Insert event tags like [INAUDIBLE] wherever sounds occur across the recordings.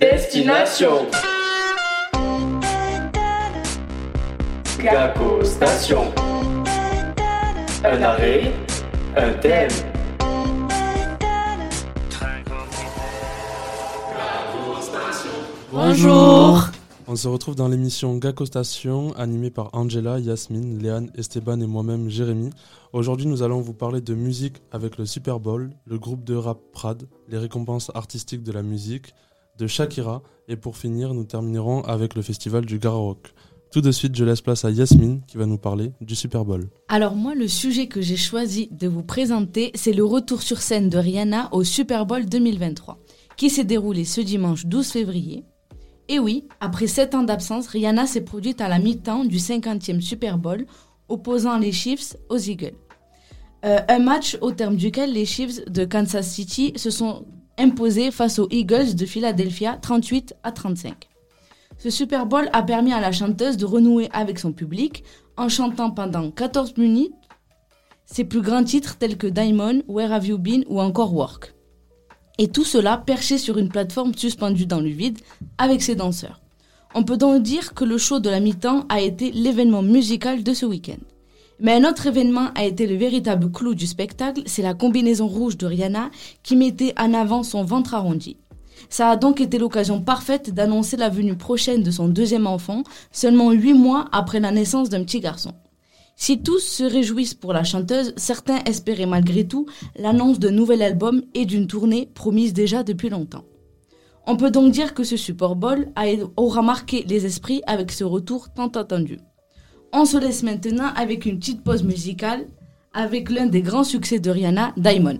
Destination Gaco Station Un arrêt, un thème. Bonjour On se retrouve dans l'émission Gaco Station, animée par Angela, Yasmine, Léane, Esteban et moi-même Jérémy. Aujourd'hui, nous allons vous parler de musique avec le Super Bowl, le groupe de rap Prad, les récompenses artistiques de la musique, de Shakira, et pour finir, nous terminerons avec le festival du Rock. Tout de suite, je laisse place à Yasmine qui va nous parler du Super Bowl. Alors moi, le sujet que j'ai choisi de vous présenter, c'est le retour sur scène de Rihanna au Super Bowl 2023, qui s'est déroulé ce dimanche 12 février. Et oui, après 7 ans d'absence, Rihanna s'est produite à la mi-temps du 50e Super Bowl, opposant les Chiefs aux Eagles. Euh, un match au terme duquel les Chiefs de Kansas City se sont imposés face aux Eagles de Philadelphia 38 à 35. Ce Super Bowl a permis à la chanteuse de renouer avec son public en chantant pendant 14 minutes ses plus grands titres tels que Diamond, Where Have You Been ou encore Work. Et tout cela perché sur une plateforme suspendue dans le vide avec ses danseurs. On peut donc dire que le show de la mi-temps a été l'événement musical de ce week-end. Mais un autre événement a été le véritable clou du spectacle, c'est la combinaison rouge de Rihanna qui mettait en avant son ventre arrondi. Ça a donc été l'occasion parfaite d'annoncer la venue prochaine de son deuxième enfant, seulement huit mois après la naissance d'un petit garçon. Si tous se réjouissent pour la chanteuse, certains espéraient malgré tout l'annonce d'un nouvel album et d'une tournée promise déjà depuis longtemps. On peut donc dire que ce Super Bowl aura marqué les esprits avec ce retour tant attendu. On se laisse maintenant avec une petite pause musicale avec l'un des grands succès de Rihanna, Diamond.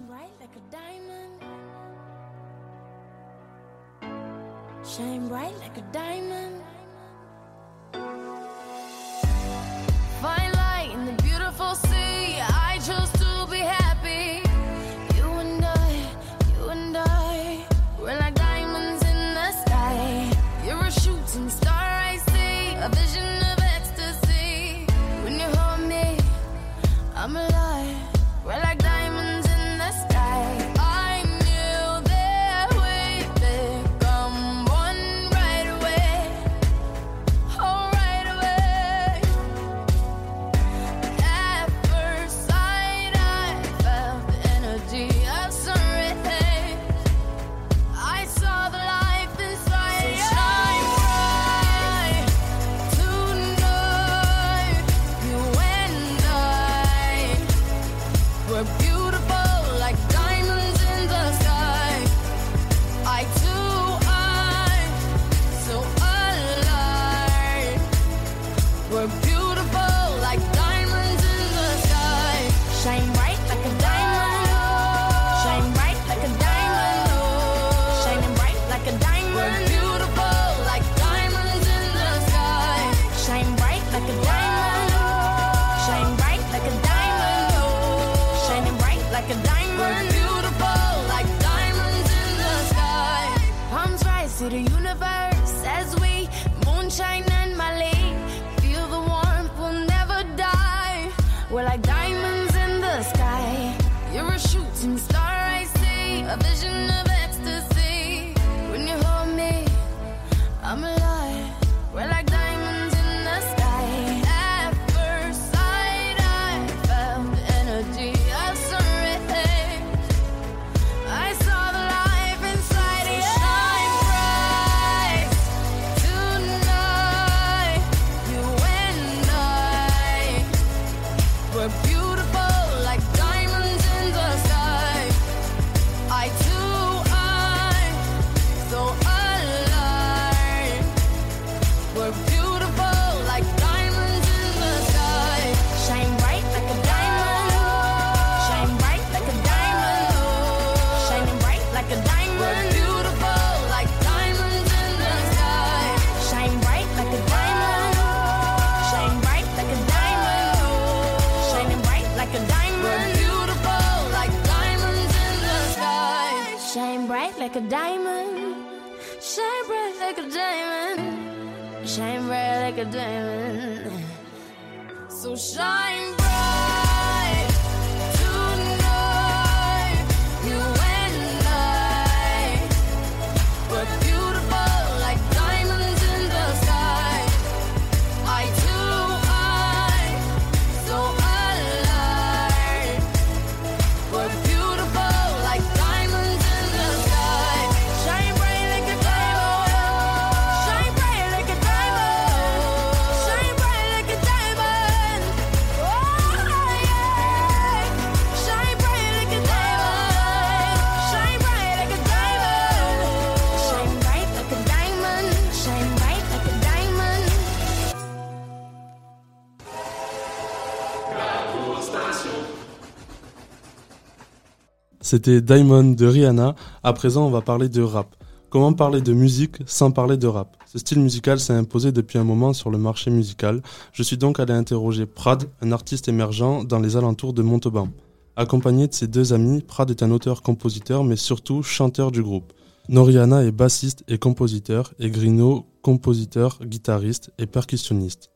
C'était Diamond de Rihanna. À présent, on va parler de rap. Comment parler de musique sans parler de rap? Ce style musical s'est imposé depuis un moment sur le marché musical. Je suis donc allé interroger Prad, un artiste émergent dans les alentours de Montauban. Accompagné de ses deux amis, Prad est un auteur-compositeur mais surtout chanteur du groupe. Noriana est bassiste et compositeur et Grino, compositeur, guitariste et percussionniste.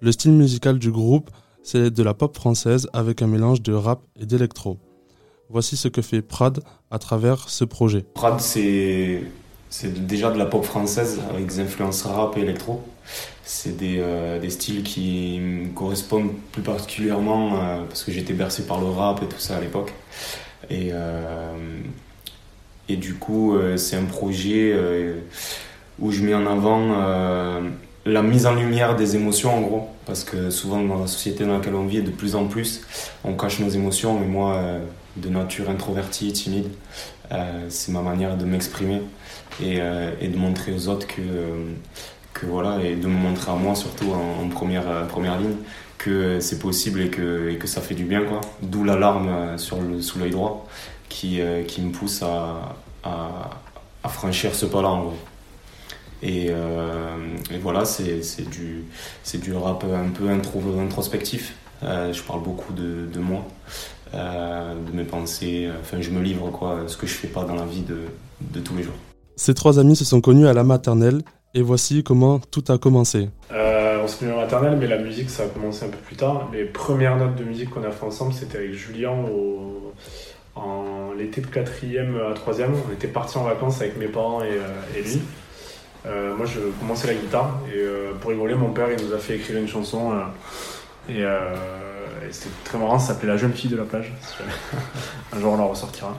Le style musical du groupe, c'est de la pop française avec un mélange de rap et d'électro. Voici ce que fait Prad à travers ce projet. Prad, c'est déjà de la pop française avec des influences rap et électro. C'est des, euh, styles qui correspondent plus particulièrement euh, parce que j'étais bercé par le rap et tout ça à l'époque. Et, euh, du coup, c'est un projet où je mets en avant la mise en lumière des émotions en gros. Parce que souvent dans la société dans laquelle on vit, de plus en plus, on cache nos émotions. Moi, de nature introvertie, timide. Euh, c'est ma manière de m'exprimer et, euh, de montrer aux autres que, que voilà, et de me montrer à moi surtout en, première, première ligne que c'est possible et que, que ça fait du bien. quoi. D'où l'alarme sur le, sous l'œil droit qui, euh, qui me pousse à, à, franchir ce pas-là en gros. Et, voilà, c'est du, du rap un peu introspectif. je parle beaucoup de, de moi. Euh, de mes pensées. Enfin, je me livre, quoi, ce que je fais pas dans la vie de, de tous les jours. Ces trois amis se sont connus à la maternelle et voici comment tout a commencé. Euh, on s'est connus à la maternelle, mais la musique ça a commencé un peu plus tard. Les premières notes de musique qu'on a fait ensemble, c'était avec Julien au... en l'été de 4e à 3e. On était partis en vacances avec mes parents et, euh, et lui. moi, je commençais la guitare et pour rigoler, mon père il nous a fait écrire une chanson et c'était très marrant, ça s'appelait La jeune fille de la plage. [LAUGHS] Un jour on la ressortira.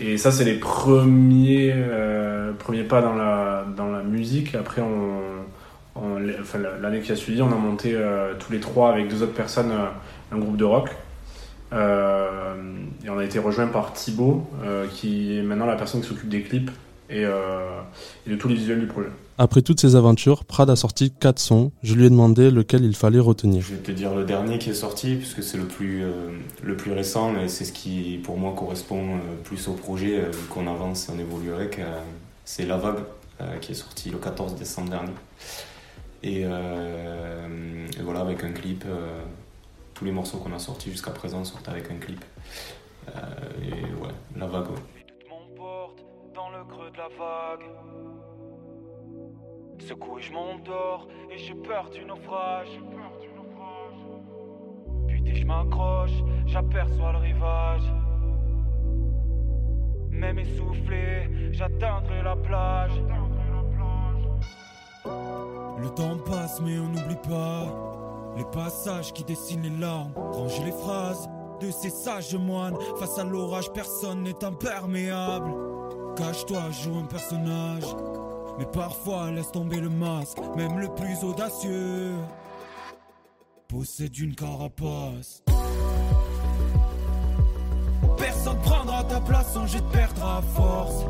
Et ça, c'est les premiers, euh, premiers pas dans la, dans la musique. Après, on, enfin, l'année qui a suivi, on a monté euh, tous les trois avec deux autres personnes euh, un groupe de rock. et on a été rejoint par Thibaut, qui est maintenant la personne qui s'occupe des clips et, et de tous les visuels du projet. Après toutes ces aventures, Prad a sorti 4 sons. Je lui ai demandé lequel il fallait retenir. Je vais te dire le dernier qui est sorti, puisque c'est le plus, euh, le plus récent, mais c'est ce qui pour moi correspond euh, plus au projet, euh, qu'on avance, on évoluerait. C'est La Vague, qui est sorti le 14 décembre dernier. Et, voilà, avec un clip. tous les morceaux qu'on a sortis jusqu'à présent sortent avec un clip. et ouais, La Vague. Dans le creux de la vague. Secoué, je m'endors et j'ai peur du naufrage. Puis je m'accroche, j'aperçois le rivage. Même essoufflé, j'atteindrai la plage. Le temps passe, mais on n'oublie pas les passages qui dessinent les larmes. Ranger les phrases de ces sages moines. Face à l'orage, personne n'est imperméable. Cache-toi, joue un personnage. Mais parfois laisse tomber le masque, même le plus audacieux possède une carapace. Personne prendra ta place, en jeu te perdra à force.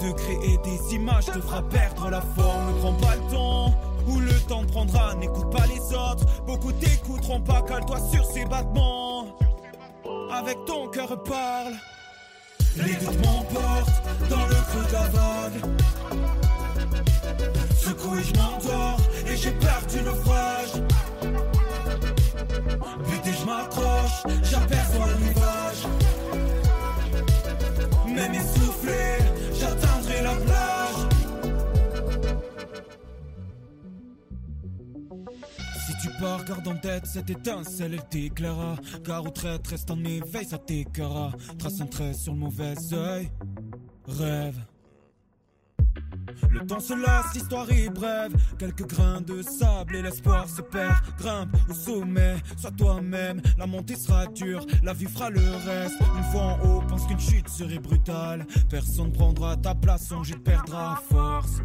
De créer des images te fera perdre la forme. Ne prends pas le temps, ou le temps prendra. N'écoute pas les autres, beaucoup t'écouteront pas. Cale-toi sur ces battements. Avec ton cœur parle. Les doutes m'emportent dans le creux de la vague. Secoué, je m'endors et j'ai peur du naufrage. Buté, je m'accroche, j'aperçois le rivage. Même essoufflé, garde en tête cette étincelle, elle t'éclaira. Car au traite, reste en éveil, ça t'écœura. Trace un trait sur le mauvais oeil. Rêve. Le temps se lasse, l'histoire est brève. Quelques grains de sable et l'espoir se perd. Grimpe au sommet, sois toi-même. La montée sera dure, la vie fera le reste. Une fois en haut, pense qu'une chute serait brutale. Personne prendra ta place, son jet perdra force.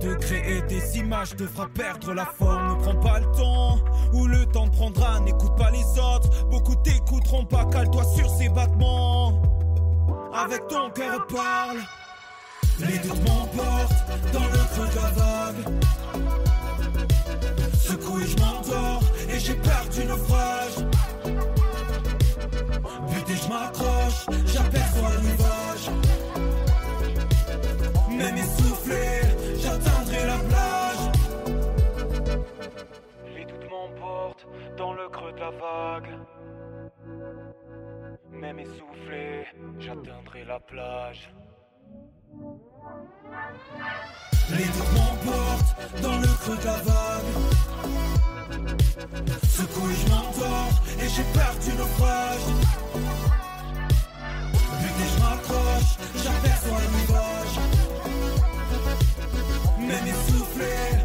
De créer des images te fera perdre la forme. Ne prends pas le temps, ou le temps te prendra. N'écoute pas les autres, beaucoup t'écouteront pas. Cale-toi sur ces battements. Avec ton cœur parle. Les doutes m'emportent dans le creux de la vague. Secoué, je m'endors et j'ai peur du naufrage. Et je m'accroche, dans le creux de la vague. Même essoufflé, j'atteindrai la plage. Les doutes m'emportent dans le creux de la vague. Secoue, je m'endors et j'ai peur du naufrage. Vite je m'accroche, j'aperçois le rivage. Même essoufflé,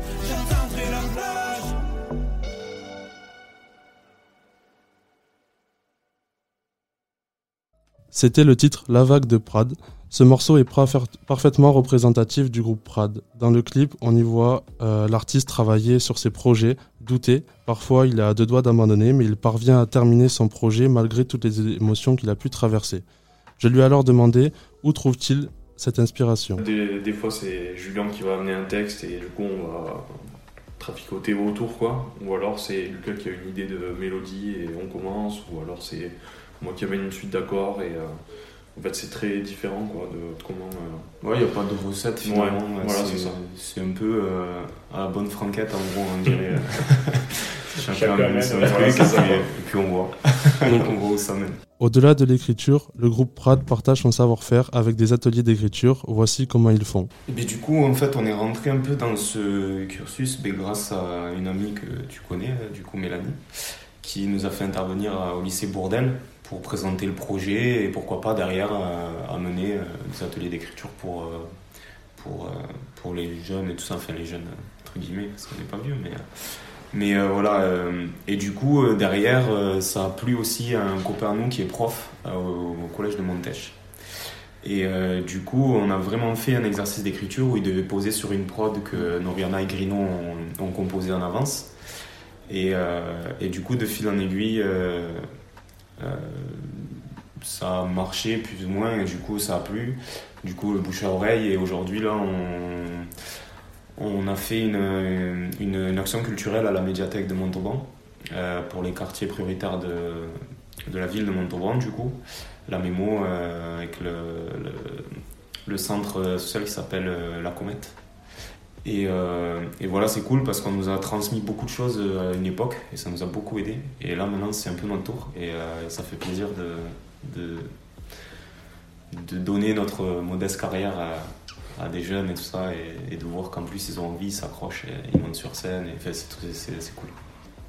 C'était le titre La Vague de Prad. Ce morceau est parfaitement représentatif du groupe Prad. Dans le clip, on y voit euh, l'artiste travailler sur ses projets, douter. Parfois, il à deux doigts d'abandonner, mais il parvient à terminer son projet malgré toutes les émotions qu'il a pu traverser. Je lui ai alors demandé où trouve-t-il cette inspiration? Des, des fois, c'est Julien qui va amener un texte et du coup, on va traficoter autour, quoi. Ou alors, c'est Lucas qui a une idée de mélodie et on commence. Ou alors, c'est moi qui amène une suite d'accords et. Euh, en fait, c'est très différent quoi, de, comment. Euh, ouais, il n'y a pas de recette finalement. voilà, c'est ça. C'est un peu euh, à la bonne franquette, en gros, on dirait. Chacun amène son truc et, puis on voit. [LAUGHS] Donc on voit où ça mène. Au-delà de l'écriture, le groupe Prad partage son savoir-faire avec des ateliers d'écriture. Voici comment ils font. Et du coup, en fait, on est rentré un peu dans ce cursus mais grâce à une amie que tu connais, du coup Mélanie, qui nous a fait intervenir au lycée Bourdelle pour présenter le projet et pourquoi pas derrière euh, amener euh, des ateliers d'écriture pour, euh, pour, pour les jeunes et tout ça, enfin les jeunes entre guillemets, parce qu'on n'est pas vieux, mais, mais voilà. et du coup, derrière, ça a plu aussi à un copain nous qui est prof au, collège de Montèche. Et du coup, on a vraiment fait un exercice d'écriture où il devait poser sur une prod que Noriana et Grino ont, ont composé en avance. Et, et, du coup, de fil en aiguille, ça a marché plus ou moins et du coup ça a plu. Du coup le bouche à oreille et aujourd'hui là on, a fait une, action culturelle à la médiathèque de Montauban euh, pour les quartiers prioritaires de, la ville de Montauban du coup. La mémo euh, avec le, le, le, centre social qui s'appelle La Comète. Et, euh, et, voilà, c'est cool parce qu'on nous a transmis beaucoup de choses euh, à une époque et ça nous a beaucoup aidé. Et là, maintenant, c'est un peu notre tour et euh, ça fait plaisir de, de, de, donner notre modeste carrière à, des jeunes et tout ça et, de voir qu'en plus ils ont envie, ils s'accrochent, et ils montent sur scène et c'est cool.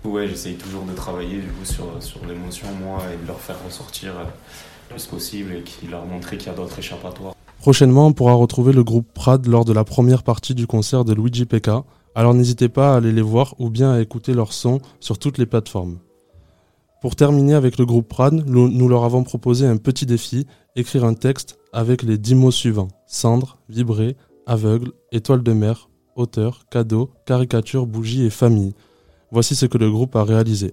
Ouais, j'essaye toujours de travailler du coup sur, sur l'émotion, moi, et de leur faire ressortir le plus possible et de leur montrer qu'il y a d'autres échappatoires. Prochainement, on pourra retrouver le groupe Prad lors de la première partie du concert de Luigi PK, alors n'hésitez pas à aller les voir ou bien à écouter leur son sur toutes les plateformes. Pour terminer avec le groupe Prad, nous leur avons proposé un petit défi, écrire un texte avec les dix mots suivants. Cendre, vibrer, aveugle, étoile de mer, auteur, cadeau, caricature, bougie et famille. Voici ce que le groupe a réalisé.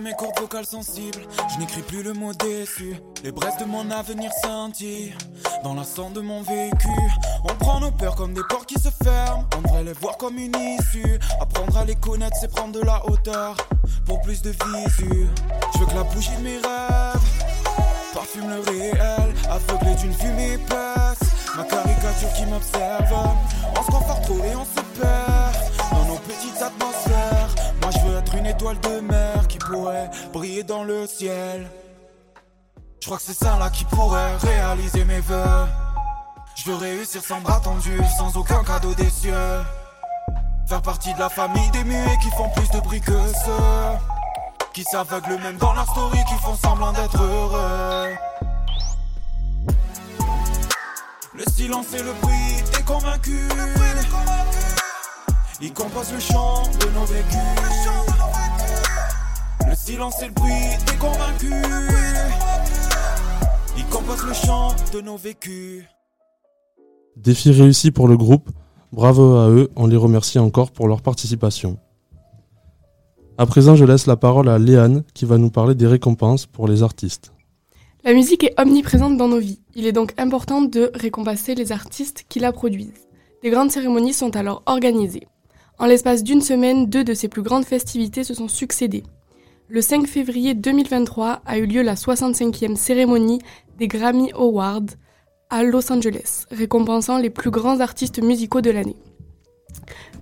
Mes cordes vocales sensibles. Je n'écris plus le mot déçu. Les braises de mon avenir scintillent. Dans la cendre de mon vécu. On prend nos peurs comme des portes qui se ferment. On devrait les voir comme une issue. Apprendre à les connaître, c'est prendre de la hauteur. Pour plus de visu. Je veux que la bougie de mes rêves parfume le réel. Aveuglé d'une fumée épaisse. Ma caricature qui m'observe. On se confort trop et on se perd. Étoile de mer pourrait briller dans le ciel. Je crois que c'est ça là qui pourrait réaliser mes vœux. Je veux réussir sans bras tendus, sans aucun cadeau des cieux. Faire partie de la famille des muets qui font plus de bruit que ceux qui s'aveuglent même dans leur story, qui font semblant d'être heureux. Le silence et le bruit, t'es convaincu. Ils composent le chant de nos vécus. Le silence et le bruit des convaincus. Ils composent le chant de nos vécus. Défi réussi pour le groupe. Bravo à eux, on les remercie encore pour leur participation. À présent, je laisse la parole à Léane qui va nous parler des récompenses pour les artistes. La musique est omniprésente dans nos vies. Il est donc important de récompenser les artistes qui la produisent. Des grandes cérémonies sont alors organisées. En l'espace d'une semaine, deux de ces plus grandes festivités se sont succédées. Le 5 février 2023 a eu lieu la 65e cérémonie des Grammy Awards à Los Angeles, récompensant les plus grands artistes musicaux de l'année.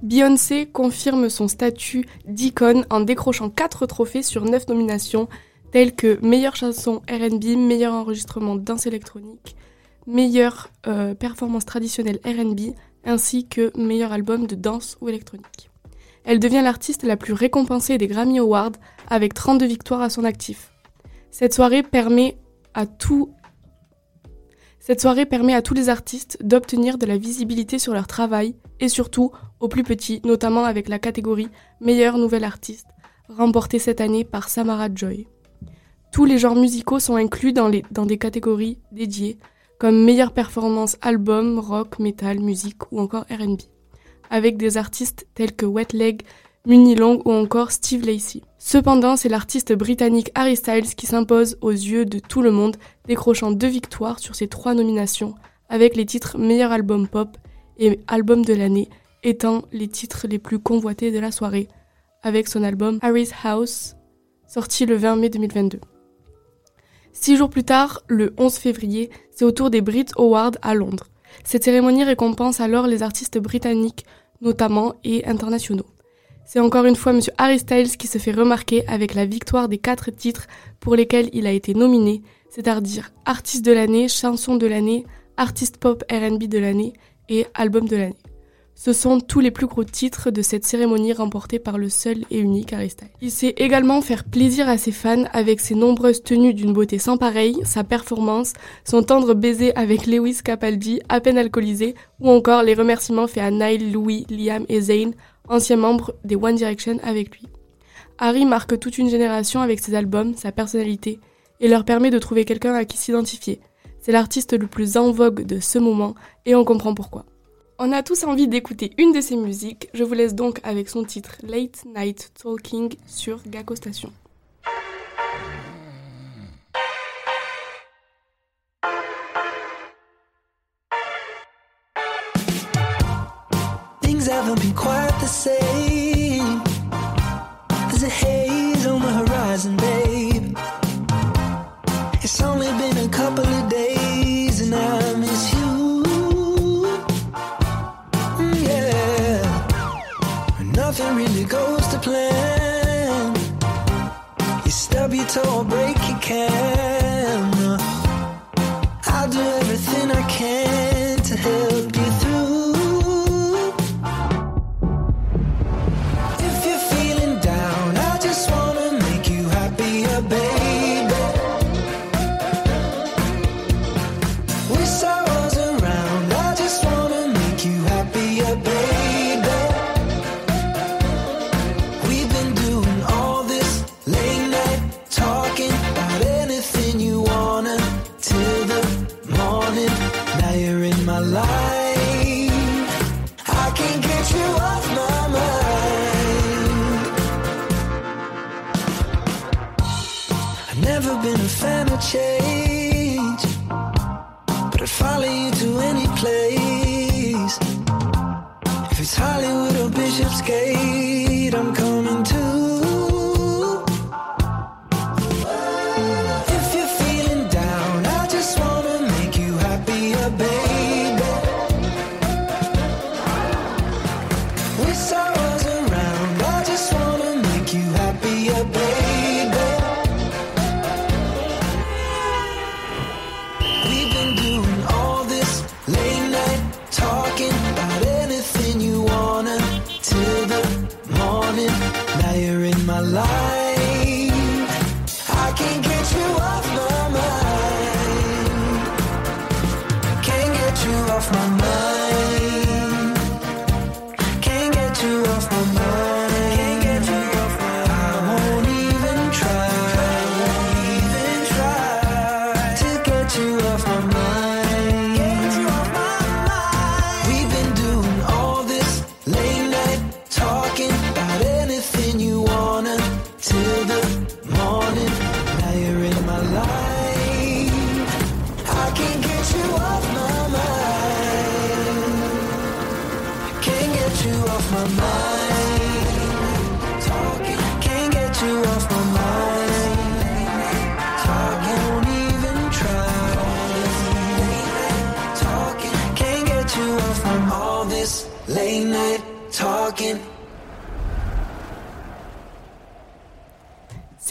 Beyoncé confirme son statut d'icône en décrochant 4 trophées sur 9 nominations, telles que meilleure chanson RB, meilleur enregistrement danse électronique, meilleure euh, performance traditionnelle RB, ainsi que meilleur album de danse ou électronique. Elle devient l'artiste la plus récompensée des Grammy Awards avec 32 victoires à son actif. Cette soirée permet à tous les artistes d'obtenir de la visibilité sur leur travail et surtout aux plus petits, notamment avec la catégorie Meilleur Nouvel Artiste, remportée cette année par Samara Joy. Tous les genres musicaux sont inclus dans, dans des catégories dédiées, comme meilleure performance album, rock, metal, musique ou encore RB, avec des artistes tels que Wet Leg, Munilong ou encore Steve Lacey. Cependant, c'est l'artiste britannique Harry Styles qui s'impose aux yeux de tout le monde, décrochant deux victoires sur ses trois nominations, avec les titres Meilleur album pop et Album de l'année étant les titres les plus convoités de la soirée, avec son album Harry's House, sorti le 20 mai 2022. Six jours plus tard, le 11 février, c'est au tour des Brit Awards à Londres. Cette cérémonie récompense alors les artistes britanniques, notamment, et internationaux. C'est encore une fois M. Harry Styles qui se fait remarquer avec la victoire des quatre titres pour lesquels il a été nominé, c'est-à-dire Artiste de l'année, Chanson de l'année, Artiste pop RB de l'année et Album de l'année. Ce sont tous les plus gros titres de cette cérémonie remportés par le seul et unique Harry Styles. Il sait également faire plaisir à ses fans avec ses nombreuses tenues d'une beauté sans pareille, sa performance, son tendre baiser avec Lewis Capaldi, à peine alcoolisé, ou encore les remerciements faits à Nile, Louis, Liam et Zayn, anciens membres des One Direction avec lui. Harry marque toute une génération avec ses albums, sa personnalité, et leur permet de trouver quelqu'un à qui s'identifier. C'est l'artiste le plus en vogue de ce moment, et on comprend pourquoi. On a tous envie d'écouter une de ses musiques, je vous laisse donc avec son titre Late Night Talking sur Gakko Station. it or break, you can.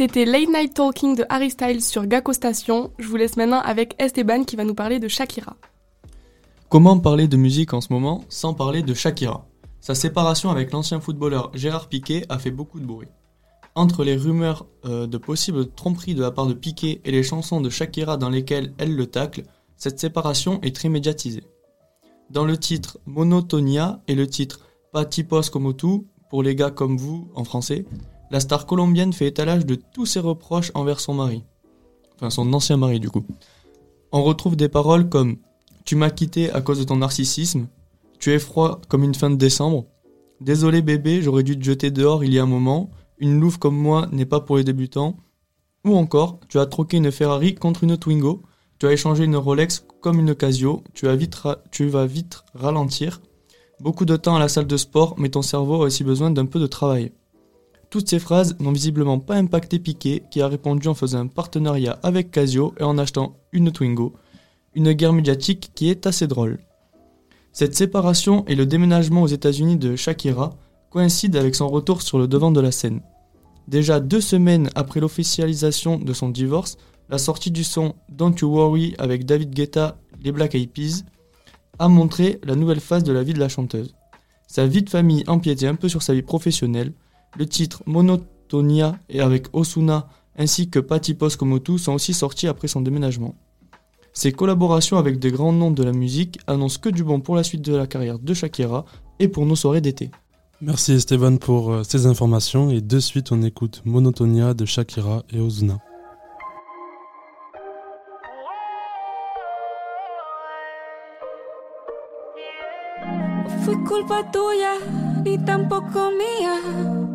C'était Late Night Talking de Harry Styles sur Gakko Station. Je vous laisse maintenant avec Esteban qui va nous parler de Shakira. Comment parler de musique en ce moment sans parler de Shakira? Sa séparation avec l'ancien footballeur Gérard Piquet a fait beaucoup de bruit. Entre les rumeurs euh, de possibles tromperies de la part de Piquet et les chansons de Shakira dans lesquelles elle le tacle, cette séparation est très médiatisée. Dans le titre Monotonia et le titre Pas tipos como tu, pour les gars comme vous en français, la star colombienne fait étalage de tous ses reproches envers son mari. Enfin, son ancien mari, du coup. On retrouve des paroles comme Tu m'as quitté à cause de ton narcissisme, Tu es froid comme une fin de décembre, Désolé bébé, j'aurais dû te jeter dehors il y a un moment, Une louve comme moi n'est pas pour les débutants, ou encore Tu as troqué une Ferrari contre une Twingo, Tu as échangé une Rolex comme une Casio, Tu, tu vas vite ralentir, Beaucoup de temps à la salle de sport, mais ton cerveau a aussi besoin d'un peu de travail. Toutes ces phrases n'ont visiblement pas impacté Piquet, qui a répondu en faisant un partenariat avec Casio et en achetant une Twingo, une guerre médiatique qui est assez drôle. Cette séparation et le déménagement aux États-Unis de Shakira coïncident avec son retour sur le devant de la scène. Déjà deux semaines après l'officialisation de son divorce, la sortie du son Don't You Worry avec David Guetta, les Black Eyed Peas, a montré la nouvelle phase de la vie de la chanteuse. Sa vie de famille empiétait un peu sur sa vie professionnelle, le titre Monotonia et avec Osuna ainsi que Patipos Komotu sont aussi sortis après son déménagement. Ses collaborations avec des grands noms de la musique annoncent que du bon pour la suite de la carrière de Shakira et pour nos soirées d'été. Merci Esteban pour euh, ces informations et de suite on écoute Monotonia de Shakira et Ozuna. Fue culpa tuya, ni tampoco mía.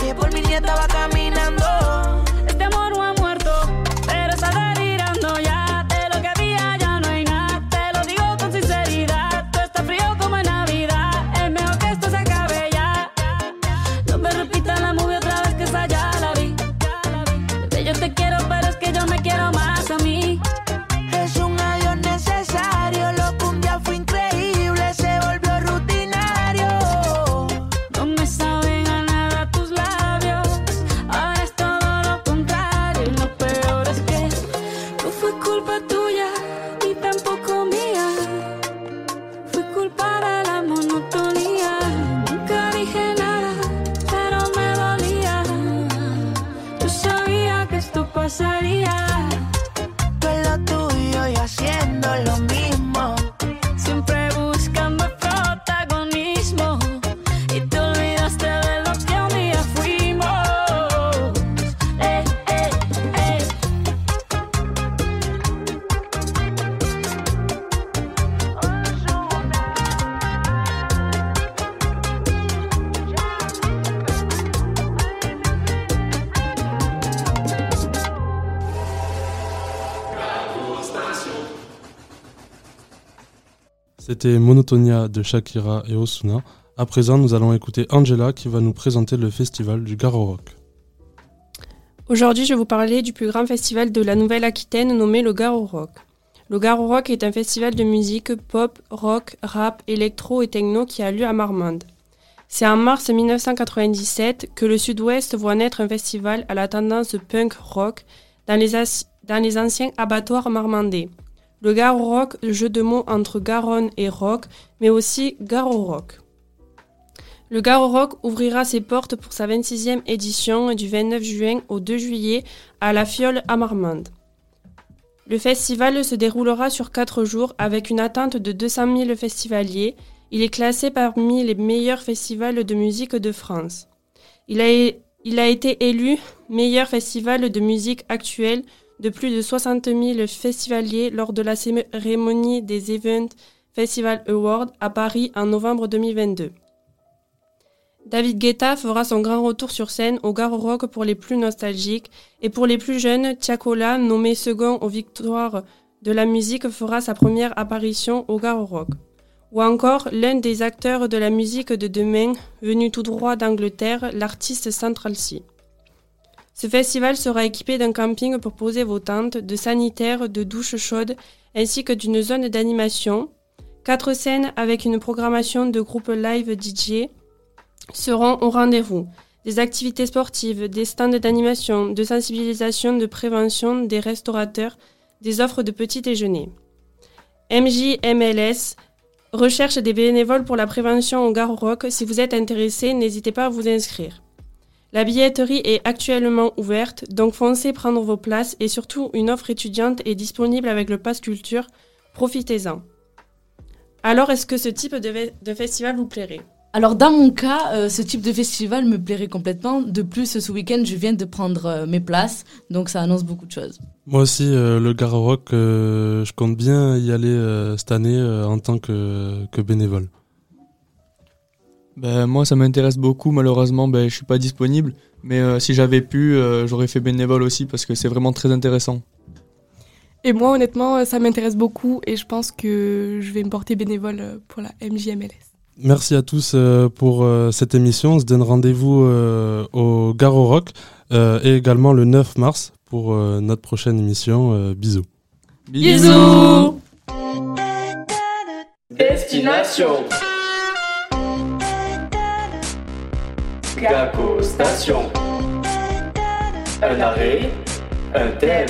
que por mi nieta va caminando. Monotonia de Shakira et Osuna. À présent, nous allons écouter Angela qui va nous présenter le festival du Garo Rock. Aujourd'hui, je vais vous parler du plus grand festival de la Nouvelle-Aquitaine nommé le Garo Rock. Le Garo Rock est un festival de musique pop, rock, rap, électro et techno qui a lieu à Marmande. C'est en mars 1997 que le Sud-Ouest voit naître un festival à la tendance punk rock dans les, dans les anciens abattoirs marmandais. Le Garo Rock, jeu de mots entre Garonne et rock, mais aussi Garo Rock. Le Garo Rock ouvrira ses portes pour sa 26e édition du 29 juin au 2 juillet à la Fiole à. Le festival se déroulera sur 4 jours avec une attente de 200 000 festivaliers. Il est classé parmi les meilleurs festivals de musique de France. Il a, il été élu meilleur festival de musique actuelle de plus de 60 000 festivaliers lors de la cérémonie des Event Festival Awards à Paris en novembre 2022. David Guetta fera son grand retour sur scène au Garo Rock pour les plus nostalgiques et pour les plus jeunes, Tiakola, nommé second aux victoires de la musique, fera sa première apparition au Garo Rock. Ou encore l'un des acteurs de la musique de demain, venu tout droit d'Angleterre, l'artiste Central C. Ce festival sera équipé d'un camping pour poser vos tentes, de sanitaires, de douches chaudes, ainsi que d'une zone d'animation. Quatre scènes avec une programmation de groupes live DJ seront au rendez-vous. Des activités sportives, des stands d'animation, de sensibilisation, de prévention, des restaurateurs, des offres de petit déjeuner. MJMLS recherche des bénévoles pour la prévention au Garo Rock. Si vous êtes intéressé, n'hésitez pas à vous inscrire. La billetterie est actuellement ouverte, donc foncez prendre vos places et surtout une offre étudiante est disponible avec le Pass Culture. Profitez-en. Alors, est-ce que ce type de, de festival vous plairait? Alors dans mon cas, euh, ce type de festival me plairait complètement. De plus, ce week-end, je viens de prendre euh, mes places, donc ça annonce beaucoup de choses. Moi aussi, euh, le Garo Rock, euh, je compte bien y aller euh, cette année euh, en tant que, que bénévole. Ben, moi, ça m'intéresse beaucoup. Malheureusement, ben, je suis pas disponible. Mais euh, si j'avais pu, euh, j'aurais fait bénévole aussi parce que c'est vraiment très intéressant. Et moi, honnêtement, ça m'intéresse beaucoup et je pense que je vais me porter bénévole pour la MJMLS. Merci à tous euh, pour euh, cette émission. On se donne rendez-vous euh, au Garo Rock euh, et également le 9 mars pour euh, notre prochaine émission. Euh, bisous. Bisous Destination Gaco Station. Un arrêt, un thème